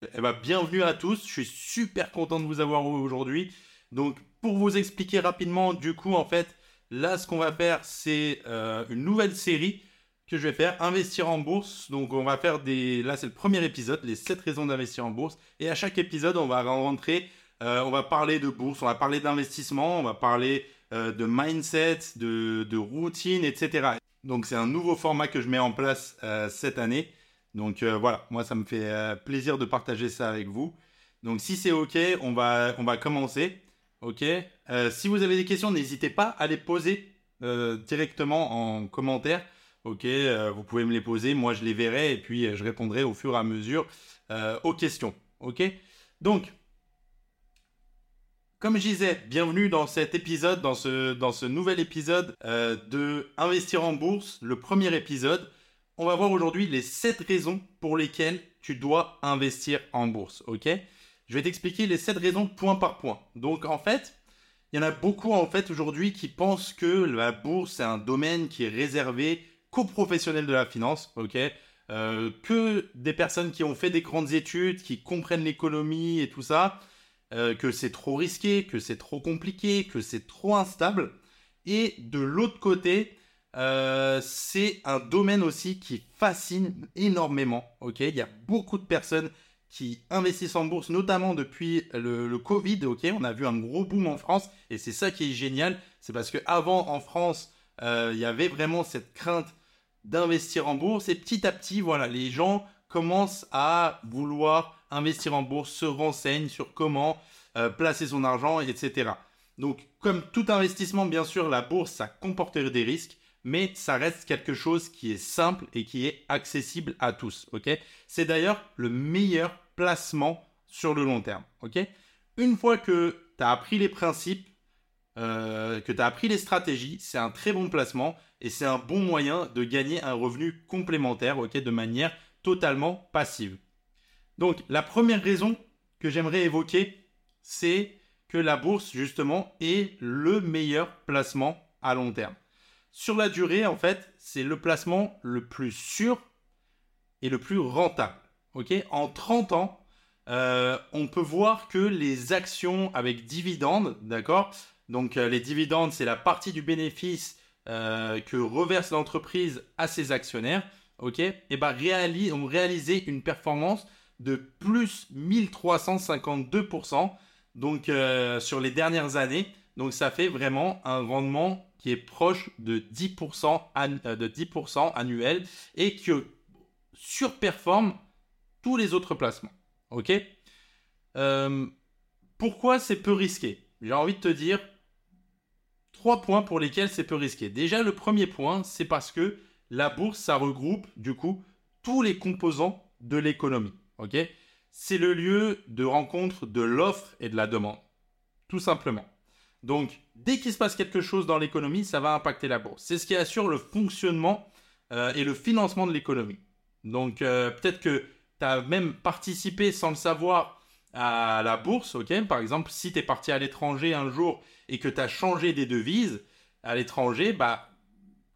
Eh ben, bienvenue à tous, je suis super content de vous avoir aujourd'hui. Donc pour vous expliquer rapidement, du coup en fait, là ce qu'on va faire c'est euh, une nouvelle série que je vais faire, investir en bourse. Donc on va faire des... Là c'est le premier épisode, les 7 raisons d'investir en bourse. Et à chaque épisode on va rentrer, euh, on va parler de bourse, on va parler d'investissement, on va parler euh, de mindset, de, de, routine, etc. Donc c'est un nouveau format que je mets en place cette année. Donc euh, voilà, moi ça me fait euh, plaisir de partager ça avec vous. Donc si c'est ok, on va, commencer. Ok? Euh, si vous avez des questions, n'hésitez pas à les poser directement en commentaire. Ok, vous pouvez me les poser, moi je les verrai et puis je répondrai au fur et à mesure aux questions. Ok? Donc comme je disais, bienvenue dans cet épisode, dans ce, dans ce nouvel épisode de Investir en bourse, le premier épisode on va voir aujourd'hui les 7 raisons pour lesquelles tu dois investir en bourse, ok? Je vais t'expliquer les 7 raisons point par point. Donc en fait, il y en a beaucoup en fait aujourd'hui qui pensent que la bourse c'est un domaine qui est réservé qu'aux professionnels de la finance, ok? Euh, que des personnes qui ont fait des grandes études, qui comprennent l'économie et tout ça, euh, que c'est trop risqué, que c'est trop compliqué, que c'est trop instable. Et de l'autre côté, euh, c'est un domaine aussi qui fascine énormément. Il y a beaucoup de personnes qui investissent en bourse, notamment depuis le, Covid. On a vu un gros boom en France et c'est ça qui est génial. C'est parce que avant en France, euh, il y avait vraiment cette crainte d'investir en bourse et petit à petit, voilà, les gens commencent à vouloir investir en bourse, se renseignent sur comment euh, placer son argent, etc. Donc, comme tout investissement, bien sûr, la bourse, ça comporte des risques mais ça reste quelque chose qui est simple et qui est accessible à tous. C'est d'ailleurs le meilleur placement sur le long terme. Une fois que tu as appris les principes, euh, que tu as appris les stratégies, c'est un très bon placement et c'est un bon moyen de gagner un revenu complémentaire ok, de manière totalement passive. Donc la première raison que j'aimerais évoquer, c'est que la bourse justement est le meilleur placement à long terme sur la durée, en fait, c'est le placement le plus sûr et le plus rentable. Ok? En 30 ans, euh, on peut voir que les actions avec dividendes, d'accord? Donc euh, les dividendes, c'est la partie du bénéfice euh, que reverse l'entreprise à ses actionnaires, ok? Et ben ont réalisé une performance de plus 1352%, donc sur les dernières années. Donc ça fait vraiment un rendement qui est proche de 10%, euh, de 10 annuel et qui surperforme tous les autres placements. Ok? Euh, Pourquoi c'est peu risqué? J'ai envie de te dire trois points pour lesquels c'est peu risqué. Déjà, le premier point, c'est parce que la bourse, ça regroupe du coup tous les composants de l'économie. Ok? C'est le lieu de rencontre de l'offre et de la demande. Tout simplement. Donc, dès qu'il se passe quelque chose dans l'économie, ça va impacter la bourse. C'est ce qui assure le fonctionnement euh, et le financement de l'économie. Donc, euh, peut-être que tu as même participé sans le savoir à la bourse, ok? Par exemple, si tu es parti à l'étranger un jour et que tu as changé des devises à l'étranger, bah,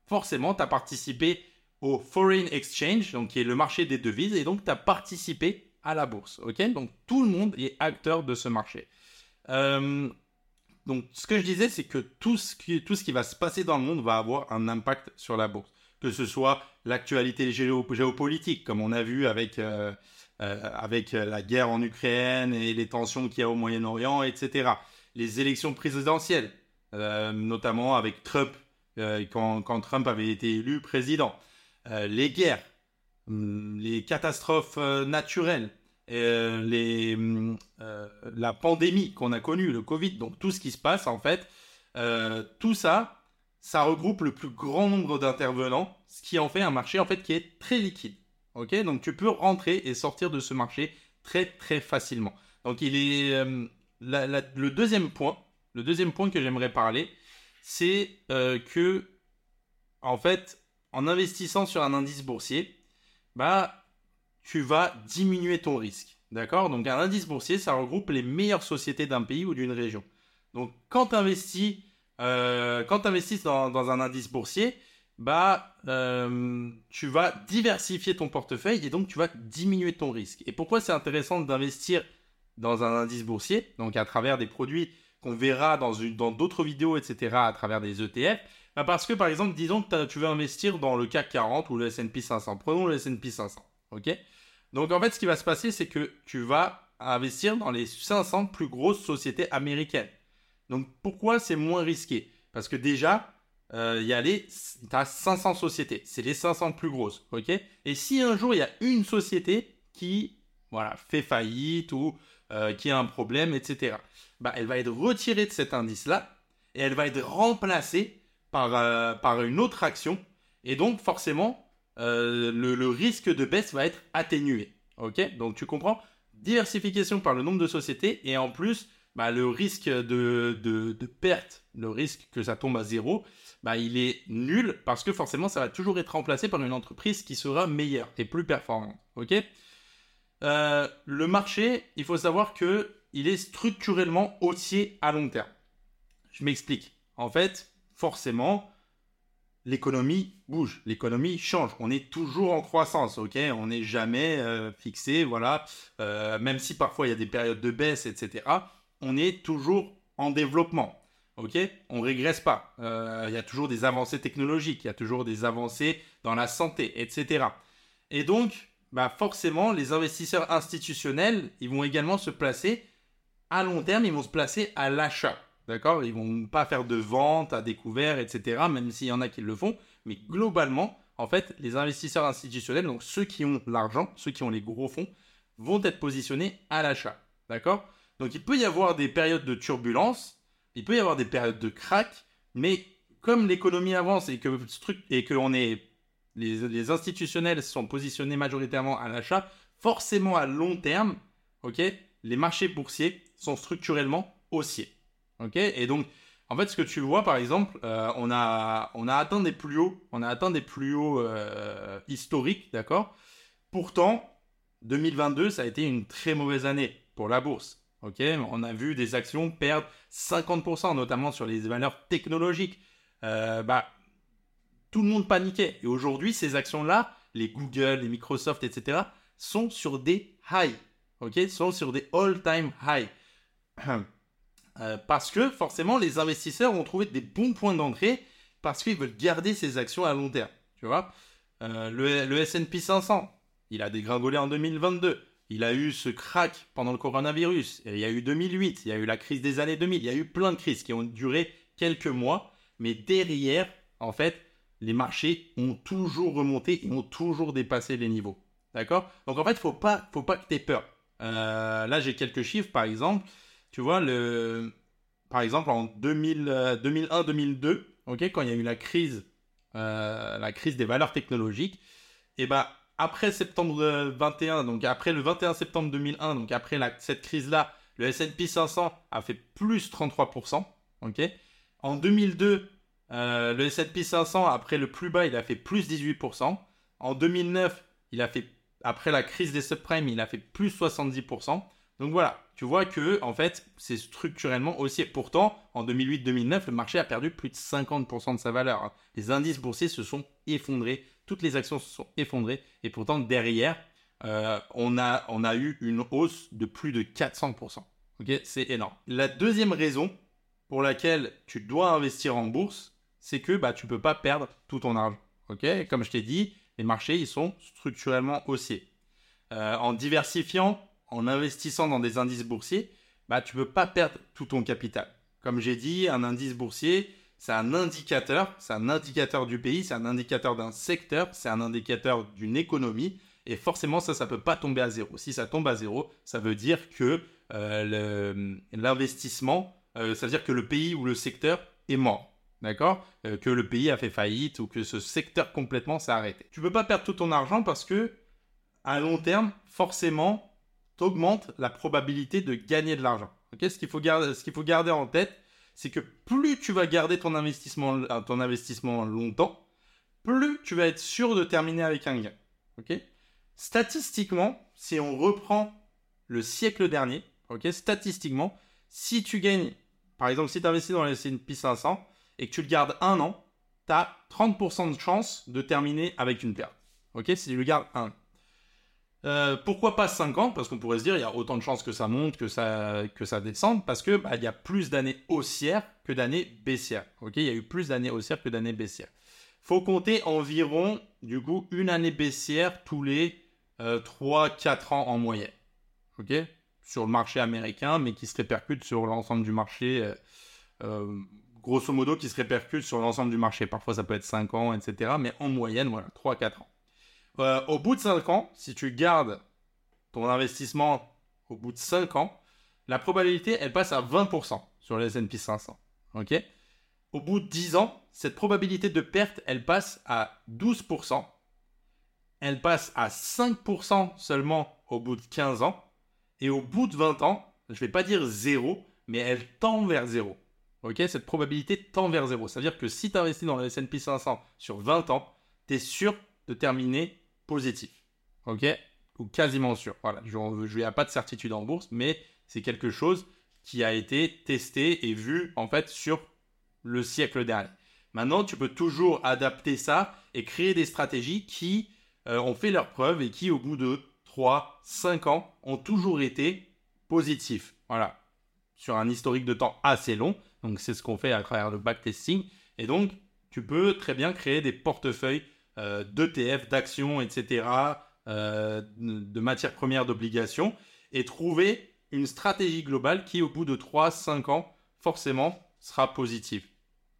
forcément, tu as participé au foreign exchange, donc qui est le marché des devises, et donc tu as participé à la bourse, ok? Donc, tout le monde est acteur de ce marché. Euh, donc, ce que je disais, c'est que tout ce, qui, tout ce qui va se passer dans le monde va avoir un impact sur la bourse. Que ce soit l'actualité géopolitique, comme on a vu avec, euh, euh, avec la guerre en Ukraine et les tensions qu'il y a au Moyen-Orient, etc. Les élections présidentielles, euh, notamment avec Trump, quand, Trump avait été élu président. les guerres, hum, les catastrophes naturelles, euh, les, euh, la pandémie qu'on a connue, le Covid, donc tout ce qui se passe en fait, euh, tout ça, ça regroupe le plus grand nombre d'intervenants, ce qui en fait un marché en fait qui est très liquide. Ok, donc tu peux rentrer et sortir de ce marché très très facilement. Donc il est le deuxième point, le deuxième point que j'aimerais parler, c'est que en fait en investissant sur un indice boursier, bah tu vas diminuer ton risque. D'accord? Donc un indice boursier, ça regroupe les meilleures sociétés d'un pays ou d'une région. Donc quand tu investis, euh, quand investis dans, un indice boursier, bah, euh, tu vas diversifier ton portefeuille et donc tu vas diminuer ton risque. Et pourquoi c'est intéressant d'investir dans un indice boursier, donc à travers des produits qu'on verra dans d'autres vidéos, etc., à travers des ETF bah Parce que, par exemple, disons que tu veux investir dans le CAC 40 ou le S&P 500. Prenons le S&P 500, ok? Donc, en fait, ce qui va se passer, c'est que tu vas investir dans les 500 plus grosses sociétés américaines. Donc, pourquoi c'est moins risqué? Parce que déjà, euh, il y a les, as 500 sociétés. C'est les 500 plus grosses, ok? Et si un jour, il y a une société qui, voilà, fait faillite ou euh, qui a un problème, etc., bah, elle va être retirée de cet indice-là et elle va être remplacée par, euh, par une autre action. Et donc, forcément, le, risque de baisse va être atténué. Ok? Donc, tu comprends? Diversification par le nombre de sociétés et en plus, bah, le risque de, de, perte, le risque que ça tombe à zéro, bah, il est nul parce que forcément, ça va toujours être remplacé par une entreprise qui sera meilleure et plus performante. Ok? Euh, Le marché, il faut savoir que il est structurellement haussier à long terme. Je m'explique. En fait, forcément, l'économie bouge, l'économie change. On est toujours en croissance, ok? On n'est jamais euh, fixé, voilà. Euh, même si parfois il y a des périodes de baisse, etc on est toujours en développement. Ok? On régresse pas. Euh, il y a toujours des avancées technologiques, il y a toujours des avancées dans la santé, etc. Et donc, bah forcément, les investisseurs institutionnels, ils vont également se placer à long terme, ils vont se placer à l'achat. D'accord? Ils vont pas faire de vente à découvert, etc. Même s'il y en a qui le font. Mais globalement, en fait, les investisseurs institutionnels, donc ceux qui ont l'argent, ceux qui ont les gros fonds, vont être positionnés à l'achat. D'accord? Donc il peut y avoir des périodes de turbulence, il peut y avoir des périodes de crack, mais comme l'économie avance et que, et que on est, les, institutionnels sont positionnés majoritairement à l'achat, forcément à long terme, ok, les marchés boursiers sont structurellement haussiers. Ok et donc, en fait, ce que tu vois, par exemple, euh, on, a, on a atteint des plus hauts, on a atteint des plus hauts euh, historiques, d'accord? Pourtant, 2022, ça a été une très mauvaise année pour la bourse on a vu des actions perdre 50%, notamment sur les valeurs technologiques. Euh, bah, tout le monde paniquait. Et aujourd'hui, ces actions-là, les Google, les Microsoft, etc., sont sur des highs. Ok, sont sur des all-time highs. Euh, parce que forcément, les investisseurs ont trouvé des bons points d'entrée parce qu'ils veulent garder ces actions à long terme. Tu vois, euh, le, le S&P 500, il a dégringolé en 2022. Il a eu ce crack pendant le coronavirus. Il y a eu 2008, il y a eu la crise des années 2000, il y a eu plein de crises qui ont duré quelques mois. Mais derrière, en fait, les marchés ont toujours remonté et ont toujours dépassé les niveaux. D'accord? Donc en fait, faut pas, faut pas que tu aies peur. Euh, là, j'ai quelques chiffres, par exemple. Tu vois, le, par exemple, en 2001-2002, euh, quand il y a eu la crise, euh, la crise des valeurs technologiques, et eh ben, après septembre 21, donc après le 21 septembre 2001, donc après cette crise-là, le S&P 500 a fait plus 33%. ok en 2002, euh, le S&P 500, après le plus bas, il a fait plus 18%. En 2009, il a fait, après la crise des subprimes, il a fait plus 70%. Donc voilà, tu vois que en fait, c'est structurellement aussi. Pourtant, en 2008-2009, le marché a perdu plus de 50% de sa valeur. Hein. Les indices boursiers se sont effondrés toutes les actions se sont effondrées. Et pourtant, derrière, euh, on, a, on a eu une hausse de plus de 400%. Ok, c'est énorme. La deuxième raison pour laquelle tu dois investir en bourse, c'est que bah, tu ne peux pas perdre tout ton argent. Ok, comme je t'ai dit, les marchés, ils sont structurellement haussiers. Euh, en diversifiant, en investissant dans des indices boursiers, bah, tu ne peux pas perdre tout ton capital. Comme j'ai dit, un indice boursier, c'est un indicateur, c'est un indicateur du pays, c'est un indicateur d'un secteur, c'est un indicateur d'une économie. Et forcément, ça, ça ne peut pas tomber à zéro. Si ça tombe à zéro, ça veut dire que euh, l'investissement, euh, ça veut dire que le pays ou le secteur est mort. D'accord? Euh, Que le pays a fait faillite ou que ce secteur complètement s'est arrêté. Tu ne peux pas perdre tout ton argent parce que, à long terme, forcément, tu augmentes la probabilité de gagner de l'argent. ce qu'il faut, qu'il faut garder en tête, c'est que plus tu vas garder ton investissement, euh, ton investissement longtemps, plus tu vas être sûr de terminer avec un gain. Ok Statistiquement, si on reprend le siècle dernier, ok Statistiquement, si tu gagnes, par exemple, si tu investis dans le S&P 500 et que tu le gardes un an, tu as 30% de chance de terminer avec une perte. Ok Si je garde 1. Euh, pourquoi pas 5 ans? Parce qu'on pourrait se dire, il y a autant de chances que ça monte, que ça, que ça descende, parce que bah, il y a plus d'années haussières que d'années baissières. Il y a eu plus d'années haussières que d'années baissières. faut compter environ, du coup, une année baissière tous les 3-4 euh, ans en moyenne. Ok? Sur le marché américain, mais qui se répercute sur l'ensemble du marché. Euh, grosso modo, qui se répercute sur l'ensemble du marché. Parfois, ça peut être 5 ans, etc. Mais en moyenne, voilà, 3-4 ans. Euh, au bout de 5 ans, si tu gardes ton investissement au bout de 5 ans, la probabilité, elle passe à 20% sur le S&P 500. OK? Au bout de 10 ans, cette probabilité de perte, elle passe à 12%. Elle passe à 5% seulement au bout de 15 ans. Et au bout de 20 ans, je ne vais pas dire 0, mais elle tend vers 0. OK? Cette probabilité tend vers 0. C'est-à-dire que si tu investis dans le S&P 500 sur 20 ans, tu es sûr de terminer positif. OK? Ou quasiment sûr. Voilà, je n'y a pas de certitude en bourse, mais c'est quelque chose qui a été testé et vu en fait sur le siècle dernier. Maintenant, tu peux toujours adapter ça et créer des stratégies qui euh, ont fait leurs preuves et qui, au bout de 3, 5 ans, ont toujours été positifs. Voilà. Sur un historique de temps assez long. Donc, c'est ce qu'on fait à travers le backtesting. Et donc, tu peux très bien créer des portefeuilles d'ETF, d'actions, etc., euh, de matières premières d'obligations, et trouver une stratégie globale qui, au bout de 3-5 ans, forcément, sera positive.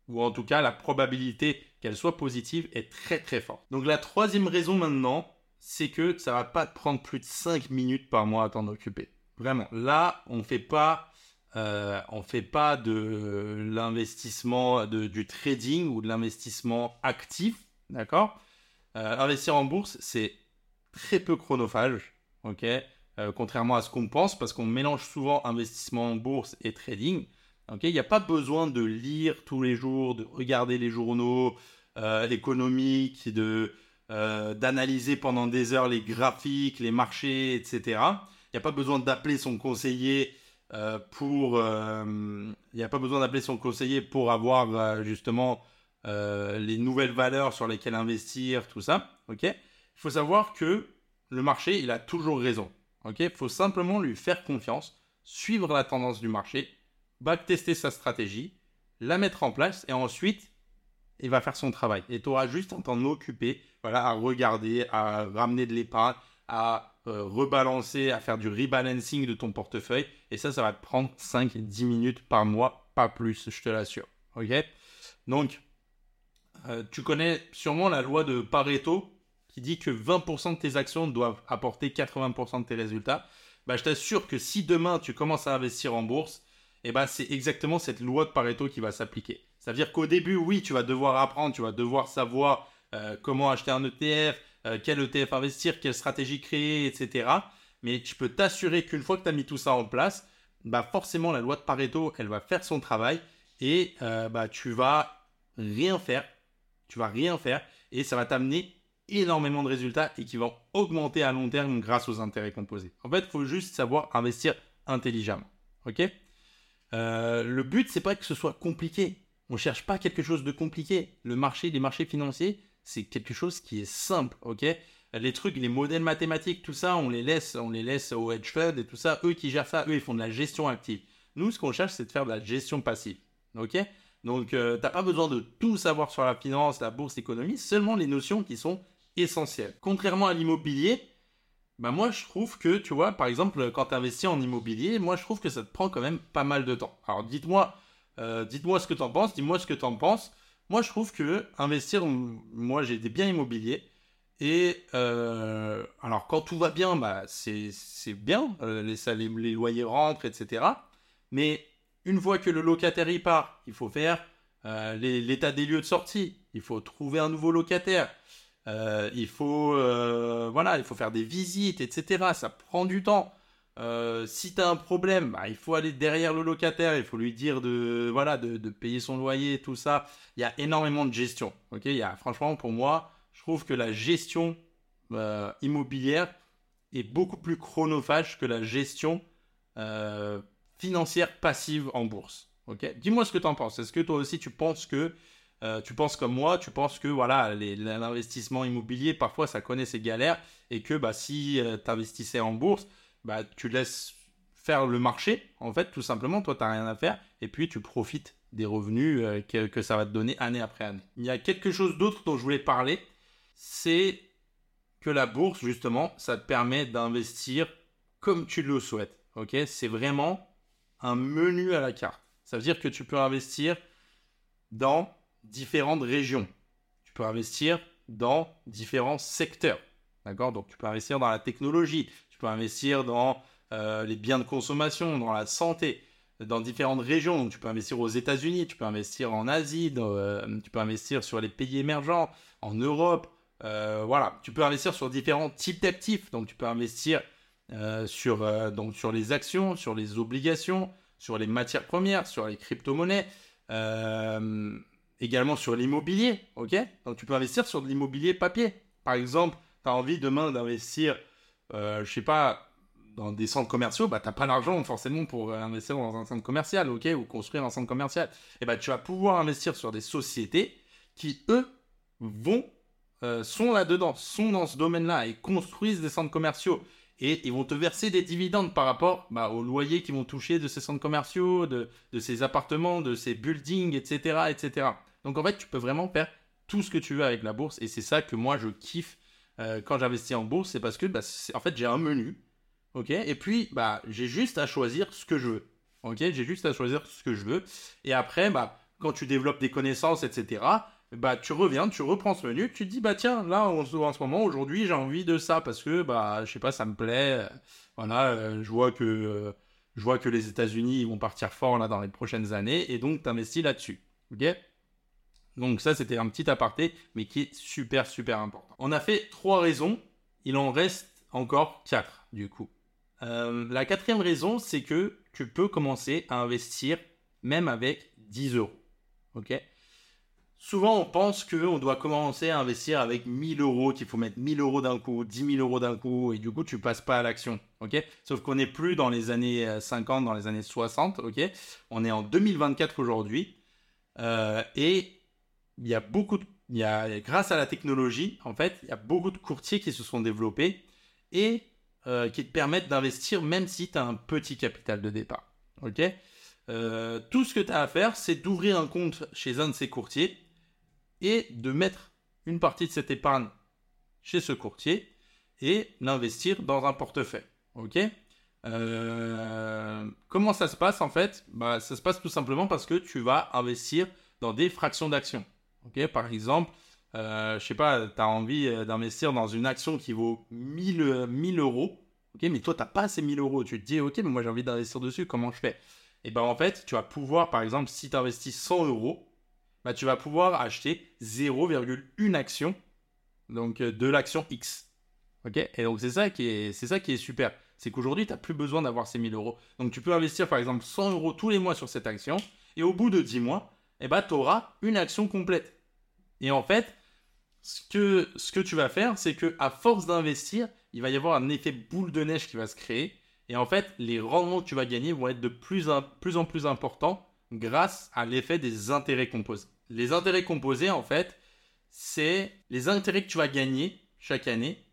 Ou en tout cas, la probabilité qu'elle soit positive est très très forte. Donc la troisième raison maintenant, c'est que ça va pas te prendre plus de 5 minutes par mois à t'en occuper. Vraiment. Là, on fait pas, euh, on fait pas de l'investissement, du trading ou de l'investissement actif. D'accord? Euh, Investir en bourse, c'est très peu chronophage, ok? Euh, Contrairement à ce qu'on pense, parce qu'on mélange souvent investissement en bourse et trading. Il n'y a pas besoin de lire tous les jours, de regarder les journaux euh, économiques, de d'analyser pendant des heures les graphiques, les marchés, etc. Il n'y a pas besoin d'appeler son conseiller pour. Il n'y a pas besoin d'appeler son conseiller pour avoir justement euh, les nouvelles valeurs sur lesquelles investir, tout ça. Ok? Il faut savoir que le marché, il a toujours raison. Ok? Il faut simplement lui faire confiance, suivre la tendance du marché, backtester sa stratégie, la mettre en place et ensuite, il va faire son travail. Et tu auras juste à t'en occuper, voilà, à regarder, à ramener de l'épargne, à euh, rebalancer, à faire du rebalancing de ton portefeuille. Et ça, ça va te prendre 5-10 minutes par mois, pas plus, je te l'assure. Ok? Donc, euh, tu connais sûrement la loi de Pareto qui dit que 20% de tes actions doivent apporter 80% de tes résultats. Bah, je t'assure que si demain tu commences à investir en bourse, eh ben, c'est exactement cette loi de Pareto qui va s'appliquer. Ça veut dire qu'au début, oui, tu vas devoir apprendre, tu vas devoir savoir euh, comment acheter un ETF, euh, quel ETF investir, quelle stratégie créer, etc. Mais je peux t'assurer qu'une fois que tu as mis tout ça en place, bah forcément la loi de Pareto, elle va faire son travail et bah, tu vas rien faire tu vas rien faire et ça va t'amener énormément de résultats et qui vont augmenter à long terme grâce aux intérêts composés. En fait, il faut juste savoir investir intelligemment. Ok? Euh, Le but, c'est pas que ce soit compliqué. On cherche pas quelque chose de compliqué. Le marché, les marchés financiers, c'est quelque chose qui est simple. Ok? Les trucs, les modèles mathématiques, tout ça, on les laisse, on les laisse aux hedge funds et tout ça. Eux qui gèrent ça, eux, ils font de la gestion active. Nous, ce qu'on cherche, c'est de faire de la gestion passive. Ok? Donc, tu euh, t'as pas besoin de tout savoir sur la finance, la bourse, l'économie, seulement les notions qui sont essentielles. Contrairement à l'immobilier, bah moi je trouve que, tu vois, par exemple, quand tu investis en immobilier, moi je trouve que ça te prend quand même pas mal de temps. Alors dites-moi, euh, dites-moi ce que tu en penses, dis-moi ce que tu en penses. Moi je trouve que investir, moi j'ai des biens immobiliers, et euh, alors quand tout va bien, bah c'est bien, les, les, les loyers rentrent, etc. Mais une fois que le locataire y part, il faut faire euh, l'état des lieux de sortie. Il faut trouver un nouveau locataire. Euh, il faut euh, voilà, il faut faire des visites, etc. Ça prend du temps. si tu as un problème, bah, il faut aller derrière le locataire, il faut lui dire de voilà de, payer son loyer, tout ça. Il y a énormément de gestion. Ok, il y a, franchement pour moi, je trouve que la gestion immobilière est beaucoup plus chronophage que la gestion financière passive en bourse. Ok? Dis-moi ce que tu en penses. Est-ce que toi aussi tu penses que euh, tu penses comme moi, tu penses que voilà, l'investissement immobilier, parfois, ça connaît ses galères et que bah, si euh, tu investissais en bourse, bah, tu laisses faire le marché, en fait, tout simplement, toi, tu n'as rien à faire et puis tu profites des revenus euh, que, que, ça va te donner année après année. Il y a quelque chose d'autre dont je voulais parler, c'est que la bourse, justement, ça te permet d'investir comme tu le souhaites. Ok, c'est vraiment un menu à la carte. Ça veut dire que tu peux investir dans différentes régions. Tu peux investir dans différents secteurs. D'accord? Donc tu peux investir dans la technologie, tu peux investir dans euh, les biens de consommation, dans la santé, dans différentes régions. Donc tu peux investir aux États-Unis, tu peux investir en Asie, euh, tu peux investir sur les pays émergents, en Europe. Euh, voilà, tu peux investir sur différents types d'actifs. Donc tu peux investir sur, donc, sur les actions, sur les obligations, sur les matières premières, sur les crypto-monnaies également sur l'immobilier, ok? Donc tu peux investir sur de l'immobilier papier. Par exemple, tu as envie demain d'investir, euh, je sais pas, dans des centres commerciaux, bah n'as pas l'argent forcément pour investir dans un centre commercial, ok? Ou construire un centre commercial. Et eh bah tu vas pouvoir investir sur des sociétés qui, eux, vont, euh, sont là-dedans, sont dans ce domaine-là et construisent des centres commerciaux et ils vont te verser des dividendes par rapport bah, aux loyers qu'ils vont toucher de ces centres commerciaux, de, de, ces appartements, de ces buildings, etc., etc. Donc en fait, tu peux vraiment faire tout ce que tu veux avec la bourse et c'est ça que moi je kiffe euh, quand j'investis en bourse, c'est parce que bah, en fait j'ai un menu, ok, et puis bah j'ai juste à choisir ce que je veux, ok, j'ai juste à choisir ce que je veux et après bah quand tu développes des connaissances, etc. Bah, tu reviens, tu reprends ce menu, tu te dis, bah tiens, là, en, ce moment, aujourd'hui, j'ai envie de ça parce que, bah, je sais pas, ça me plaît. Voilà, euh, je vois que, euh, je vois que les États-Unis, vont partir fort là dans les prochaines années et donc tu investis là-dessus. Ok? Donc ça, c'était un petit aparté, mais qui est super, super important. On a fait trois raisons, il en reste encore quatre, du coup. Euh, la quatrième raison, c'est que tu peux commencer à investir même avec 10 euros. Ok? Souvent, on pense qu'on doit commencer à investir avec 1000 euros, qu'il faut mettre 1000 euros d'un coup, 10 000 euros d'un coup, et du coup, tu passes pas à l'action. Ok? Sauf qu'on n'est plus dans les années 50, dans les années 60. Ok? On est en 2024 aujourd'hui. Euh, et il y a beaucoup de, grâce à la technologie, en fait, il y a beaucoup de courtiers qui se sont développés et euh, qui te permettent d'investir même si tu as un petit capital de départ. Ok? Euh, Tout ce que tu as à faire, c'est d'ouvrir un compte chez un de ces courtiers et de mettre une partie de cette épargne chez ce courtier et l'investir dans un portefeuille. Ok? Euh, comment ça se passe en fait? Bah, Ça se passe tout simplement parce que tu vas investir dans des fractions d'actions. Par exemple, euh, je sais pas, tu as envie euh, d'investir dans une action qui vaut 1000, 1000 euh, euros. Mais toi, tu n'as pas ces 1000 euros. Tu te dis, ok, mais moi, j'ai envie d'investir dessus. Comment je fais? Et ben en fait, tu vas pouvoir, par exemple, si tu investis 100 euros, bah, tu vas pouvoir acheter 0,1 action donc de l'action X. Et donc, c'est ça, qui est, c'est ça qui est super. C'est qu'aujourd'hui, tu n'as plus besoin d'avoir ces 1000 euros. Donc, tu peux investir, par exemple, 100 euros tous les mois sur cette action. Et au bout de 10 mois, eh ben, tu auras une action complète. Et en fait, ce que, ce que tu vas faire, c'est que à force d'investir, il va y avoir un effet boule de neige qui va se créer. Et en fait, les rendements que tu vas gagner vont être de plus en plus importants grâce à l'effet des intérêts composés. Les intérêts composés, en fait, c'est les intérêts que tu vas gagner chaque année.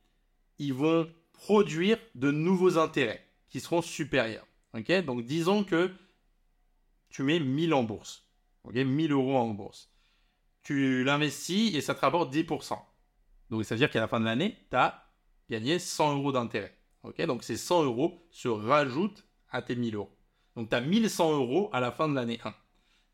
Ils vont produire de nouveaux intérêts qui seront supérieurs. Donc, disons que tu mets 1000 en bourse. Ok? 1000 euros en bourse tu l'investis et ça te rapporte 10%. Donc ça veut dire qu'à la fin de l'année, tu as gagné 100 euros d'intérêt. Ok, donc ces 100 euros se rajoutent à tes 1000 euros. Donc tu as 1100 euros à la fin de l'année 1. Tu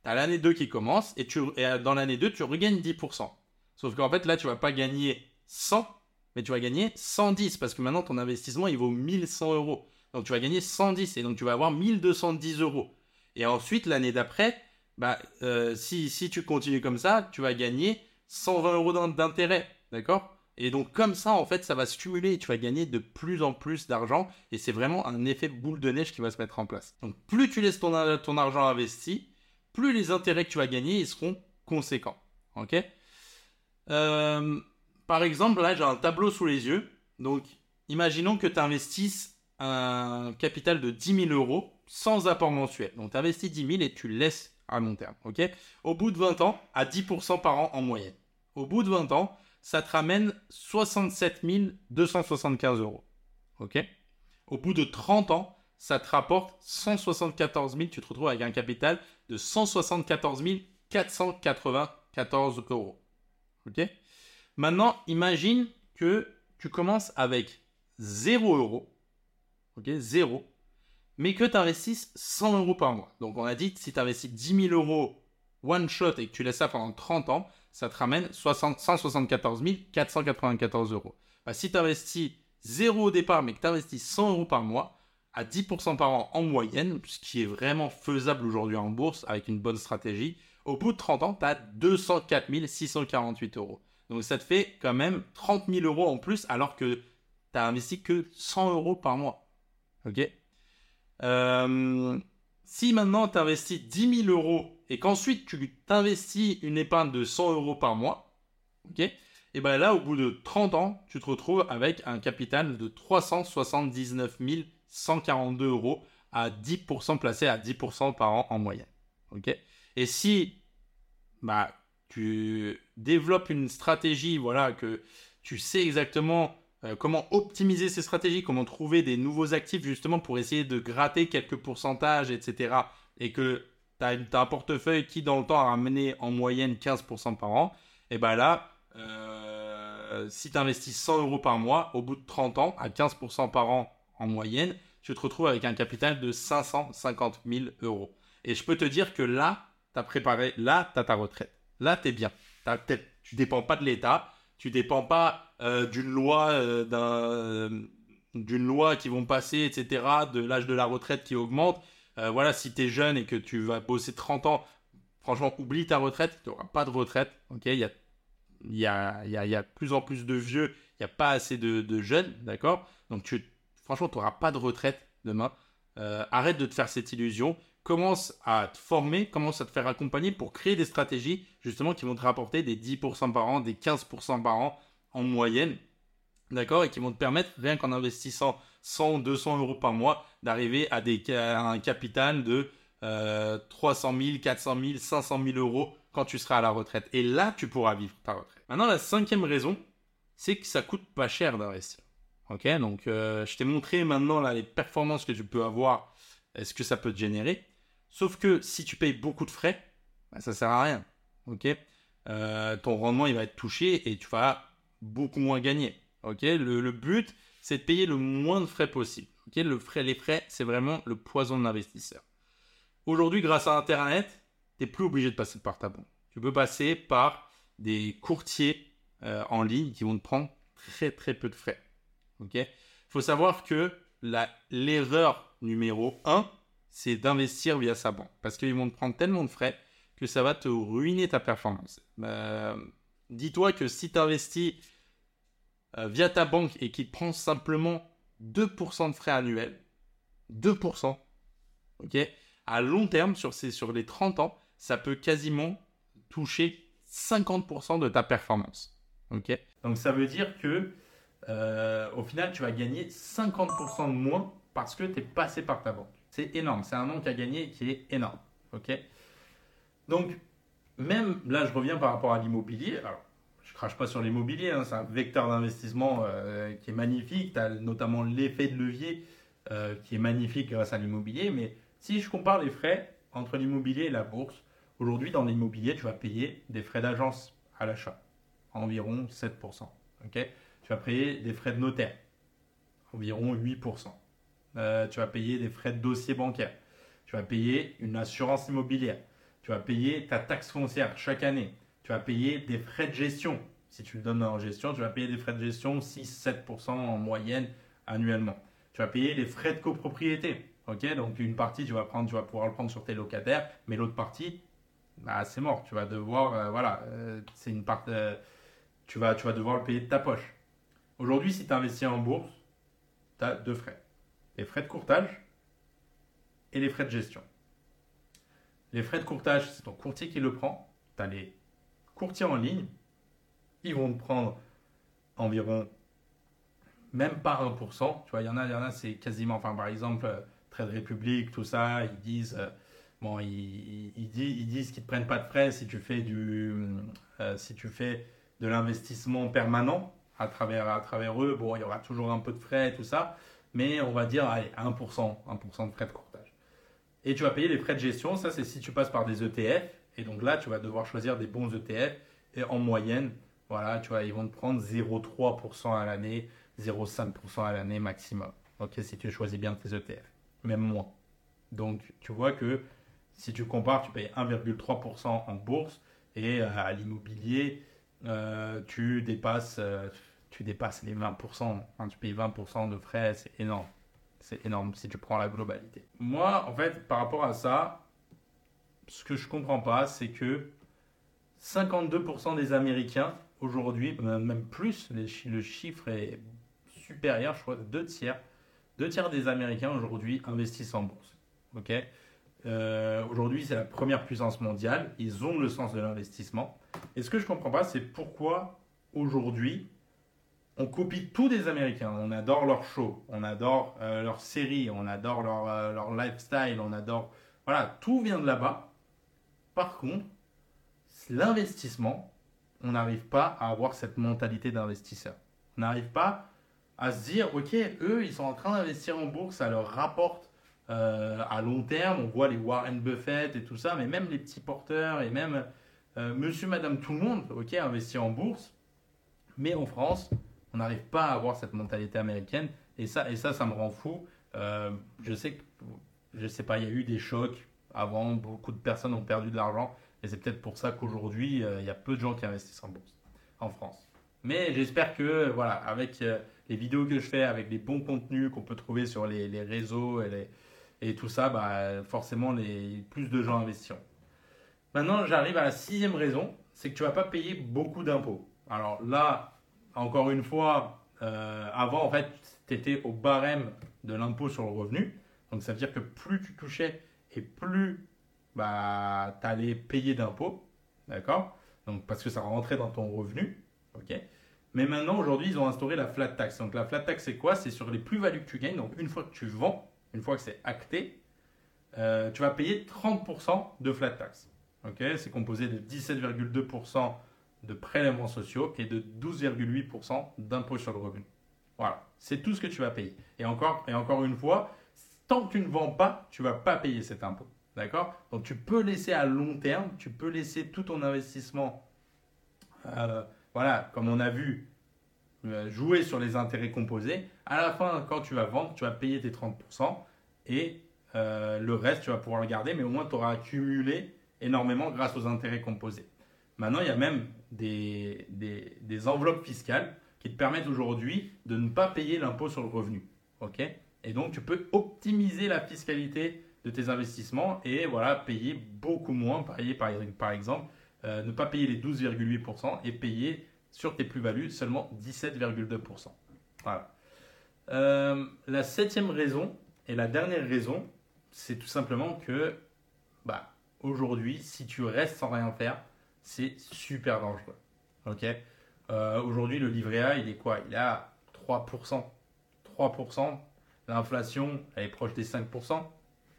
as l'année 2 qui commence et, tu, et dans l'année 2, tu regagnes 10%. Sauf qu'en fait, là, tu vas pas gagner 100, mais tu vas gagner 110 parce que maintenant, ton investissement, il vaut 1100 euros. Donc tu vas gagner 110 et donc tu vas avoir 1210 euros. Et ensuite, l'année d'après, bah, euh, si, si tu continues comme ça, tu vas gagner 120 euros d'intérêt, d'accord? Et donc comme ça, en fait, ça va stimuler et tu vas gagner de plus en plus d'argent et c'est vraiment un effet boule de neige qui va se mettre en place. Donc plus tu laisses ton, ton argent investi, plus les intérêts que tu vas gagner, ils seront conséquents, ok? Euh, Par exemple, là, j'ai un tableau sous les yeux, donc imaginons que tu investisses un capital de 10 000 euros sans apport mensuel. Donc tu investis 10 000 et tu laisses à long terme. ok? Au bout de 20 ans, à 10% par an en moyenne. Au bout de 20 ans, ça te ramène 67 275 euros. ok? Au bout de 30 ans, ça te rapporte 174 000, tu te retrouves avec un capital de 174 494 euros. Ok? Maintenant, imagine que tu commences avec 0 euros, ok, 0, mais que tu investisses 100 euros par mois. Donc on a dit, si tu investis 10 000 euros one shot et que tu laisses ça pendant 30 ans, ça te ramène 174 494 euros. Bah, si tu investis 0 au départ, mais que tu investis 100 euros par mois, à 10% par an en moyenne, ce qui est vraiment faisable aujourd'hui en bourse avec une bonne stratégie, au bout de 30 ans, tu as 204 648 euros. Donc ça te fait quand même 30 000 euros en plus alors que tu n'as investi que 100 euros par mois. Ok? Euh, Si maintenant tu investis 10 000 euros et qu'ensuite tu t'investis une épargne de 100 euros par mois, et bien là, au bout de 30 ans, tu te retrouves avec un capital de 379 142 euros à 10% placé à 10% par an en moyenne. et si bah, tu développes une stratégie, voilà, que tu sais exactement euh, comment optimiser ces stratégies, comment trouver des nouveaux actifs justement pour essayer de gratter quelques pourcentages, etc. Et que tu as, un portefeuille qui dans le temps a ramené en moyenne 15% par an, et bien là, euh, si tu investis 100 euros par mois, au bout de 30 ans, à 15% par an en moyenne, tu te retrouves avec un capital de 550 000 euros. Et je peux te dire que là, tu as préparé, là, tu as ta retraite. Là, tu es bien. Tu dépends pas de l'État, tu dépends pas euh, d'une loi, euh, euh, d'une loi qui vont passer, etc., de l'âge de la retraite qui augmente. voilà, si tu es jeune et que tu vas bosser 30 ans, franchement, oublie ta retraite, tu n'auras pas de retraite. il y a, a, y, a, y a plus en plus de vieux, il n'y a pas assez de, de jeunes, d'accord? Donc, tu, franchement, tu n'auras pas de retraite demain. arrête de te faire cette illusion commence à te former, commence à te faire accompagner pour créer des stratégies justement qui vont te rapporter des 10% par an, des 15% par an en moyenne. D'accord Et qui vont te permettre, rien qu'en investissant 100, 200 euros par mois, d'arriver à, des, un capital de 300 000, 400 000, 500 000 euros quand tu seras à la retraite. Et là, tu pourras vivre ta retraite. Maintenant, la cinquième raison, c'est que ça coûte pas cher d'investir. Ok? Donc, euh, je t'ai montré maintenant là, les performances que tu peux avoir, est-ce que ça peut te générer. Sauf que si tu payes beaucoup de frais, ça bah, ça sert à rien. Ok? Euh, Ton rendement il va être touché et tu vas beaucoup moins gagner. Ok? Le, but c'est de payer le moins de frais possible. Ok? Le frais, les frais c'est vraiment le poison de l'investisseur. Aujourd'hui, grâce à Internet, tu n'es plus obligé de passer par ta banque. Tu peux passer par des courtiers euh, en ligne qui vont te prendre très très peu de frais. Il faut savoir que l'erreur numéro 1, c'est d'investir via sa banque. Parce qu'ils vont te prendre tellement de frais que ça va te ruiner ta performance. Euh, dis-toi que si tu investis euh, via ta banque et qu'il te prend simplement 2% de frais annuels, 2%, ok, à long terme, sur, sur les 30 ans, ça peut quasiment toucher 50% de ta performance. ok Donc ça veut dire que euh, au final, tu vas gagner 50% de moins parce que tu es passé par ta banque. C'est énorme. C'est un manque à gagner qui est énorme. OK Donc, même là, je reviens par rapport à l'immobilier. Crache pas sur l'immobilier. Hein, c'est un vecteur d'investissement euh, qui est magnifique. Tu as notamment l'effet de levier euh, qui est magnifique grâce à l'immobilier. Mais si je compare les frais entre l'immobilier et la bourse, aujourd'hui, dans l'immobilier, tu vas payer des frais d'agence à l'achat, environ 7%. OK? Tu vas payer des frais de notaire, environ 8%. Euh, tu vas payer des frais de dossier bancaire, tu vas payer une assurance immobilière, tu vas payer ta taxe foncière chaque année, tu vas payer des frais de gestion. Si tu le donnes en gestion, tu vas payer des frais de gestion 6-7% en moyenne annuellement. Tu vas payer les frais de copropriété. Ok, donc une partie tu vas prendre, tu vas pouvoir le prendre sur tes locataires, mais l'autre partie, bah, c'est mort. Tu vas devoir, euh, voilà, euh, une part, tu vas, tu vas devoir le payer de ta poche. Aujourd'hui, si tu investis en bourse, tu as deux frais les frais de courtage et les frais de gestion. Les frais de courtage, c'est ton courtier qui le prend. Tu as les courtiers en ligne. Ils vont te prendre environ même pas 1%. Tu vois, il y en a, y en a c'est quasiment, enfin par exemple, Trade Republic, tout ça, ils disent bon, ils, ils, ils disent qu'ils ne te prennent pas de frais si tu fais, du, euh, si tu fais de l'investissement permanent à travers, à travers eux. Bon, il y aura toujours un peu de frais et tout ça, mais on va dire allez, 1%, 1% de frais de courtage. Et tu vas payer les frais de gestion, ça c'est si tu passes par des ETF, et donc là tu vas devoir choisir des bons ETF, et en moyenne, voilà, tu vois, ils vont te prendre 0,3% à l'année, 0,5% à l'année maximum. Ok, si tu choisis bien tes ETF, même moins. Donc tu vois que si tu compares, tu payes 1,3% en bourse et euh, à l'immobilier, euh, tu, dépasses, euh, tu dépasses les 20%. Hein, tu payes 20% de frais, c'est énorme. C'est énorme si tu prends la globalité. Moi, en fait, par rapport à ça, ce que je comprends pas, c'est que 52% des Américains aujourd'hui, même plus, le chiffre est supérieur, je crois, deux tiers, deux tiers des Américains aujourd'hui investissent en bourse. Ok? Euh, Aujourd'hui, c'est la première puissance mondiale. Ils ont le sens de l'investissement. Et ce que je comprends pas, c'est pourquoi aujourd'hui, on copie tous des Américains. On adore leurs shows, on adore euh, leurs séries, on adore leur, euh, leur, lifestyle, on adore. Voilà, tout vient de là-bas. Par contre, l'investissement, on n'arrive pas à avoir cette mentalité d'investisseur. On n'arrive pas à se dire, ok, eux, ils sont en train d'investir en bourse, ça leur rapporte euh, à long terme. On voit les Warren Buffett et tout ça, mais même les petits porteurs et même euh, monsieur, madame, tout le monde, ok, investir en bourse. Mais en France, on n'arrive pas à avoir cette mentalité américaine. Et ça, ça me rend fou. Euh, je sais que, je sais pas, il y a eu des chocs avant, beaucoup de personnes ont perdu de l'argent. Et c'est peut-être pour ça qu'aujourd'hui, il y a peu de gens qui investissent en bourse en France. Mais j'espère que, voilà, avec les vidéos que je fais, avec les bons contenus qu'on peut trouver sur les, réseaux et tout ça, bah, forcément, les, plus de gens investiront. Maintenant, j'arrive à la sixième raison, c'est que tu ne vas pas payer beaucoup d'impôts. Alors là, encore une fois, euh, avant, en fait, tu étais au barème de l'impôt sur le revenu. Donc ça veut dire que plus tu touchais et plus bah, tu allais payer d'impôts. D'accord? Donc parce que ça rentrait dans ton revenu. OK? Mais maintenant, aujourd'hui, ils ont instauré la flat tax. Donc la flat tax, c'est quoi? C'est sur les plus-values que tu gagnes. Donc une fois que tu vends, une fois que c'est acté, euh, tu vas payer 30% de flat tax. c'est composé de 17,2% de prélèvements sociaux et de 12,8% d'impôts sur le revenu. Voilà, c'est tout ce que tu vas payer. Et encore, et encore une fois, tant que tu ne vends pas, tu vas pas payer cet impôt. D'accord? Donc tu peux laisser à long terme, tu peux laisser tout ton investissement, euh, voilà, comme on a vu, euh, jouer sur les intérêts composés. À la fin, quand tu vas vendre, tu vas payer tes 30% et euh, le reste, tu vas pouvoir le garder, mais au moins tu auras accumulé énormément grâce aux intérêts composés. Maintenant, il y a même des, des, enveloppes fiscales qui te permettent aujourd'hui de ne pas payer l'impôt sur le revenu. ok? Et donc, tu peux optimiser la fiscalité de tes investissements et voilà, payer beaucoup moins, par, exemple, euh, ne pas payer les 12,8% et payer sur tes plus-values seulement 17,2%. Voilà. Euh, la septième raison et la dernière raison, c'est tout simplement que bah, aujourd'hui, si tu restes sans rien faire, c'est super dangereux. Euh, Aujourd'hui, le livret A, il est quoi? Il est à 3%. 3%. L'inflation, elle est proche des 5%.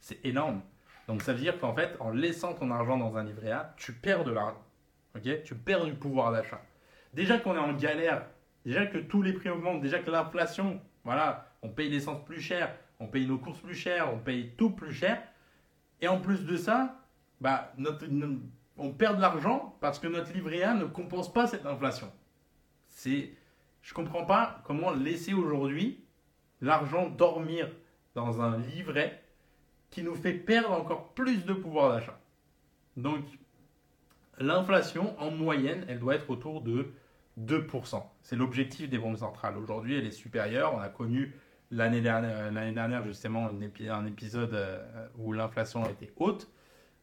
C'est énorme. Donc ça veut dire qu'en fait, en laissant ton argent dans un livret A, tu perds de l'argent. Ok? Tu perds du pouvoir d'achat. Déjà qu'on est en galère, déjà que tous les prix augmentent, déjà que l'inflation, voilà, on paye l'essence plus cher, on paye nos courses plus cher, on paye tout plus cher. Et en plus de ça, bah, on perd de l'argent parce que notre livret A ne compense pas cette inflation. C'est, je comprends pas comment laisser aujourd'hui l'argent dormir dans un livret qui nous fait perdre encore plus de pouvoir d'achat. Donc, l'inflation, en moyenne, elle doit être autour de 2%. C'est l'objectif des banques centrales. Aujourd'hui, elle est supérieure. On a connu l'année dernière, justement un épisode euh, où l'inflation était haute.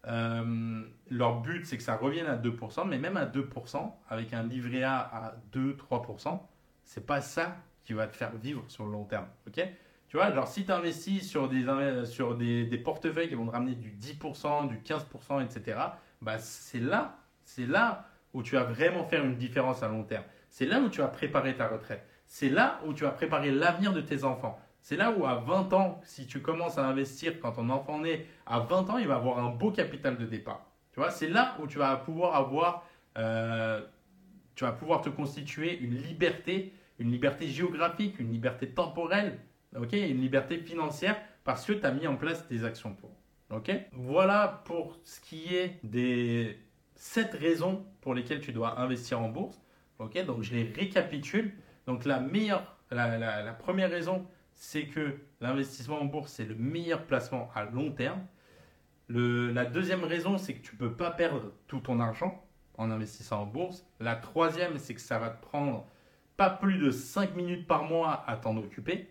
Euh, leur but, c'est que ça revienne à 2%, mais même à 2%, avec un livret A à 2-3%, c'est pas ça qui va te faire vivre sur le long terme. ok? Tu vois, genre si tu investis sur, des, sur des, portefeuilles qui vont te ramener du 10%, du 15%, etc., bah c'est là, c'est là où tu vas vraiment faire une différence à long terme. C'est là où tu vas préparer ta retraite. C'est là où tu vas préparer l'avenir de tes enfants. C'est là où à 20 ans, si tu commences à investir quand ton enfant naît, à 20 ans, il va avoir un beau capital de départ. Tu vois, c'est là où tu vas pouvoir avoir, euh, tu vas pouvoir te constituer une liberté, une liberté géographique, une liberté temporelle, ok, une liberté financière parce que tu as mis en place des actions pour. Ok Voilà pour ce qui est des 7 raisons pour lesquelles tu dois investir en bourse. Ok Donc je les récapitule. Donc la meilleure, la première raison, c'est que l'investissement en bourse, c'est le meilleur placement à long terme. la deuxième raison, c'est que tu ne peux pas perdre tout ton argent en investissant en bourse. La troisième, c'est que ça va te prendre pas plus de 5 minutes par mois à t'en occuper.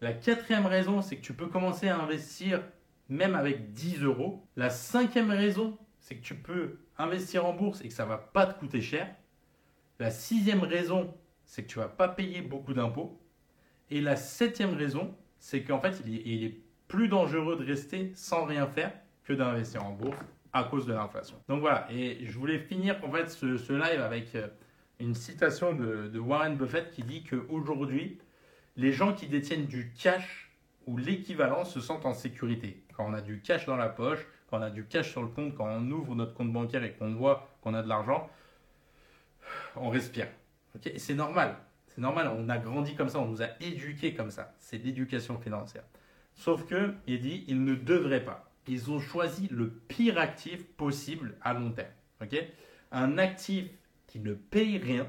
la quatrième raison, c'est que tu peux commencer à investir même avec 10 euros. La cinquième raison, c'est que tu peux investir en bourse et que ça ne va pas te coûter cher. La sixième raison, c'est que tu ne vas pas payer beaucoup d'impôts. Et la septième raison, c'est qu'en fait, il est, plus dangereux de rester sans rien faire que d'investir en bourse à cause de l'inflation. Donc voilà, et je voulais finir en fait ce, live avec euh, une citation de, Warren Buffett qui dit qu'aujourd'hui, les gens qui détiennent du cash ou l'équivalent se sentent en sécurité. Quand on a du cash dans la poche, quand on a du cash sur le compte, quand on ouvre notre compte bancaire et qu'on voit qu'on a de l'argent, on respire. et c'est normal. C'est normal, on a grandi comme ça, on nous a éduqués comme ça. C'est l'éducation financière. Sauf que, il dit, ils ne devraient pas. Ils ont choisi le pire actif possible à long terme. Un actif ne paye rien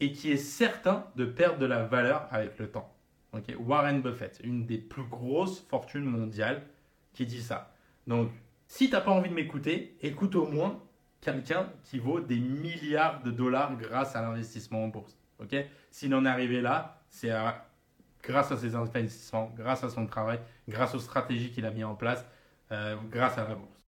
et qui est certain de perdre de la valeur avec le temps. Warren Buffett, une des plus grosses fortunes mondiales, qui dit ça. Donc, si tu n'as pas envie de m'écouter, écoute au moins quelqu'un qui vaut des milliards de dollars grâce à l'investissement en bourse. S'il en est arrivé là, c'est grâce à ses investissements, grâce à son travail, grâce aux stratégies qu'il a mis en place, euh, grâce à la bourse.